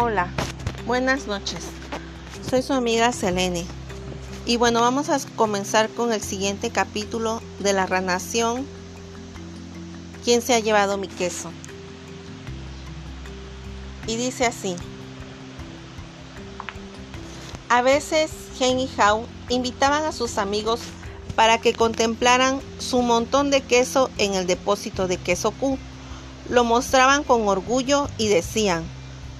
Hola, buenas noches. Soy su amiga Selene. Y bueno, vamos a comenzar con el siguiente capítulo de la ranación. ¿Quién se ha llevado mi queso? Y dice así. A veces Gen y Hao invitaban a sus amigos para que contemplaran su montón de queso en el depósito de queso Q. Lo mostraban con orgullo y decían,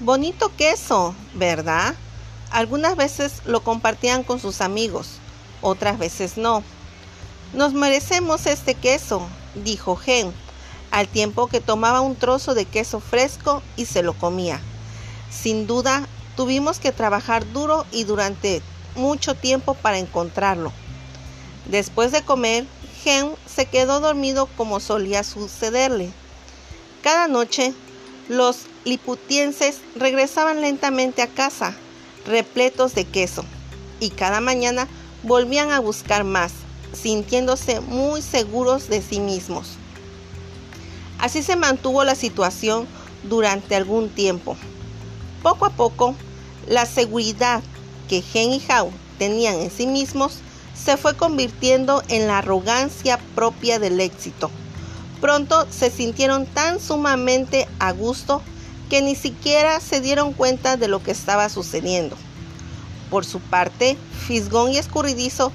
bonito queso, ¿verdad? Algunas veces lo compartían con sus amigos, otras veces no. Nos merecemos este queso, dijo Gen, al tiempo que tomaba un trozo de queso fresco y se lo comía. Sin duda, tuvimos que trabajar duro y durante mucho tiempo para encontrarlo. Después de comer, Gen se quedó dormido como solía sucederle. Cada noche, los liputienses regresaban lentamente a casa, repletos de queso, y cada mañana volvían a buscar más, sintiéndose muy seguros de sí mismos. Así se mantuvo la situación durante algún tiempo. Poco a poco, la seguridad que Gen y Hao tenían en sí mismos se fue convirtiendo en la arrogancia propia del éxito. Pronto se sintieron tan sumamente a gusto que ni siquiera se dieron cuenta de lo que estaba sucediendo. Por su parte, Fisgón y Escurridizo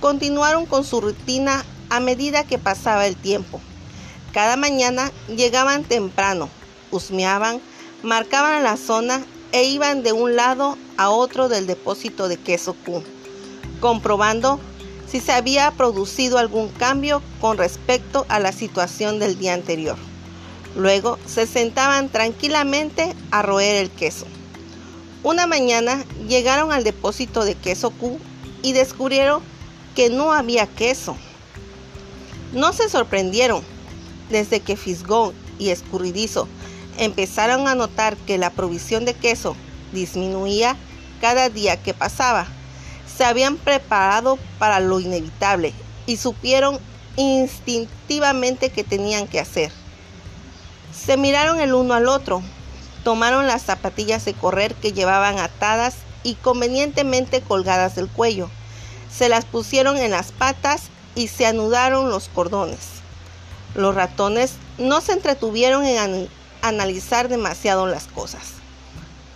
continuaron con su rutina a medida que pasaba el tiempo. Cada mañana llegaban temprano, husmeaban, marcaban la zona e iban de un lado a otro del depósito de queso Q, comprobando si se había producido algún cambio con respecto a la situación del día anterior. Luego se sentaban tranquilamente a roer el queso. Una mañana llegaron al depósito de queso Q y descubrieron que no había queso. No se sorprendieron. Desde que Fisgón y Escurridizo empezaron a notar que la provisión de queso disminuía cada día que pasaba, se habían preparado para lo inevitable y supieron instintivamente que tenían que hacer. Se miraron el uno al otro, tomaron las zapatillas de correr que llevaban atadas y convenientemente colgadas del cuello, se las pusieron en las patas y se anudaron los cordones. Los ratones no se entretuvieron en analizar demasiado las cosas.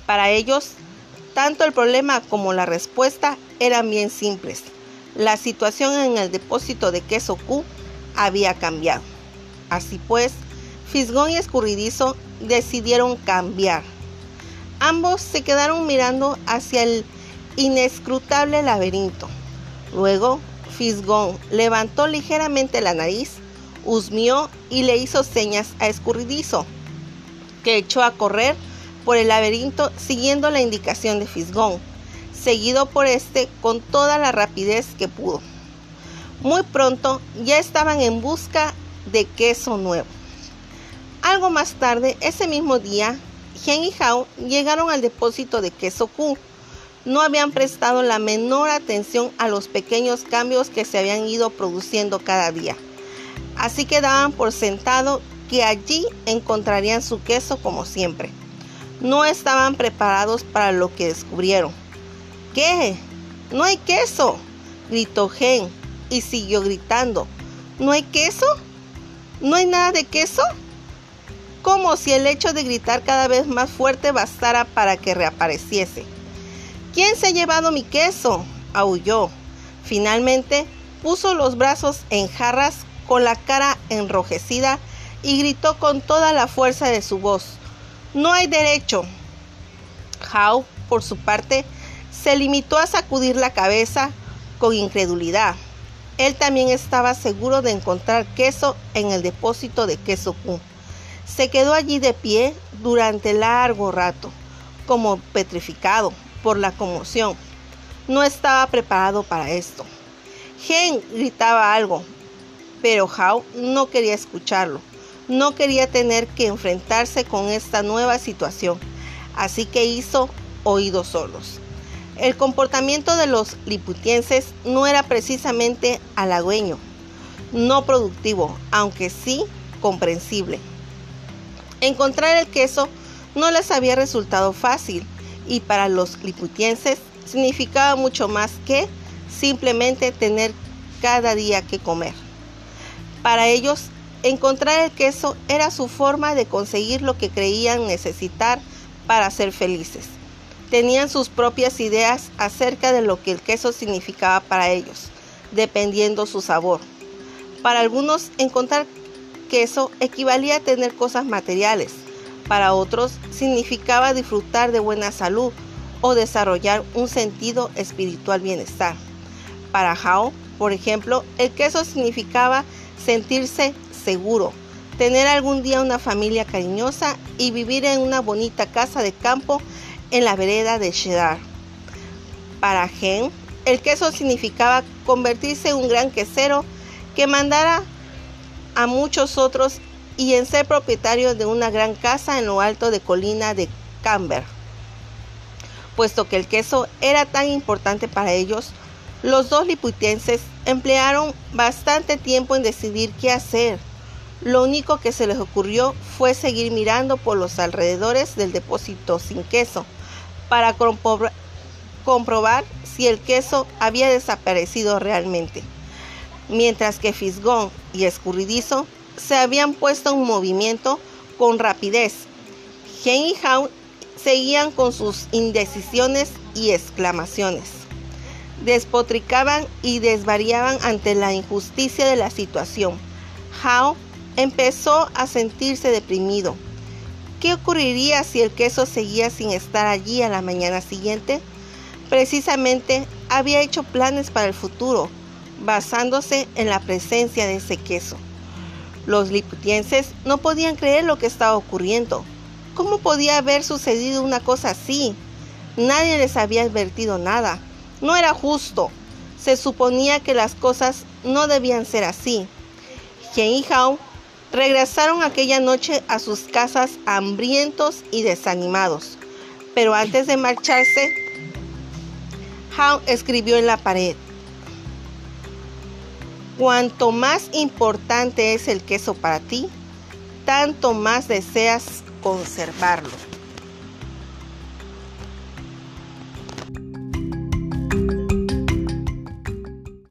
Para ellos, tanto el problema como la respuesta eran bien simples. La situación en el depósito de queso Q había cambiado. Así pues, Fisgón y Escurridizo decidieron cambiar. Ambos se quedaron mirando hacia el inescrutable laberinto. Luego, Fisgón levantó ligeramente la nariz, husmió y le hizo señas a Escurridizo, que echó a correr por el laberinto siguiendo la indicación de Fisgón, seguido por este con toda la rapidez que pudo. Muy pronto ya estaban en busca de queso nuevo. Algo más tarde, ese mismo día, Gen y Hao llegaron al depósito de queso Q. No habían prestado la menor atención a los pequeños cambios que se habían ido produciendo cada día. Así que daban por sentado que allí encontrarían su queso como siempre. No estaban preparados para lo que descubrieron. ¿Qué? ¿No hay queso? gritó Gen y siguió gritando. ¿No hay queso? ¿No hay nada de queso? Como si el hecho de gritar cada vez más fuerte bastara para que reapareciese. ¿Quién se ha llevado mi queso? aulló. Finalmente puso los brazos en jarras con la cara enrojecida y gritó con toda la fuerza de su voz. No hay derecho. Hao, por su parte, se limitó a sacudir la cabeza con incredulidad. Él también estaba seguro de encontrar queso en el depósito de queso Q. Se quedó allí de pie durante largo rato, como petrificado por la conmoción. No estaba preparado para esto. Gen gritaba algo, pero Hao no quería escucharlo. No quería tener que enfrentarse con esta nueva situación, así que hizo oídos solos. El comportamiento de los liputienses no era precisamente halagüeño, no productivo, aunque sí comprensible. Encontrar el queso no les había resultado fácil y para los liputienses significaba mucho más que simplemente tener cada día que comer. Para ellos, encontrar el queso era su forma de conseguir lo que creían necesitar para ser felices. Tenían sus propias ideas acerca de lo que el queso significaba para ellos, dependiendo su sabor. Para algunos, encontrar queso equivalía a tener cosas materiales. Para otros, significaba disfrutar de buena salud o desarrollar un sentido espiritual bienestar. Para Hao, por ejemplo, el queso significaba sentirse seguro, tener algún día una familia cariñosa y vivir en una bonita casa de campo en la vereda de Cheddar. Para Gen, el queso significaba convertirse en un gran quesero que mandara a muchos otros y en ser propietario de una gran casa en lo alto de colina de Camber. Puesto que el queso era tan importante para ellos, los dos lipuitenses emplearon bastante tiempo en decidir qué hacer. Lo único que se les ocurrió fue seguir mirando por los alrededores del depósito sin queso para comprobar si el queso había desaparecido realmente. Mientras que Fisgón y Escurridizo se habían puesto en movimiento con rapidez. Gen y Hao seguían con sus indecisiones y exclamaciones. Despotricaban y desvariaban ante la injusticia de la situación. Hao empezó a sentirse deprimido. ¿Qué ocurriría si el queso seguía sin estar allí a la mañana siguiente? Precisamente había hecho planes para el futuro, basándose en la presencia de ese queso. Los liputienses no podían creer lo que estaba ocurriendo. ¿Cómo podía haber sucedido una cosa así? Nadie les había advertido nada. No era justo. Se suponía que las cosas no debían ser así. Jen y Hao regresaron aquella noche a sus casas hambrientos y desanimados. Pero antes de marcharse, Hao escribió en la pared. Cuanto más importante es el queso para ti, tanto más deseas conservarlo.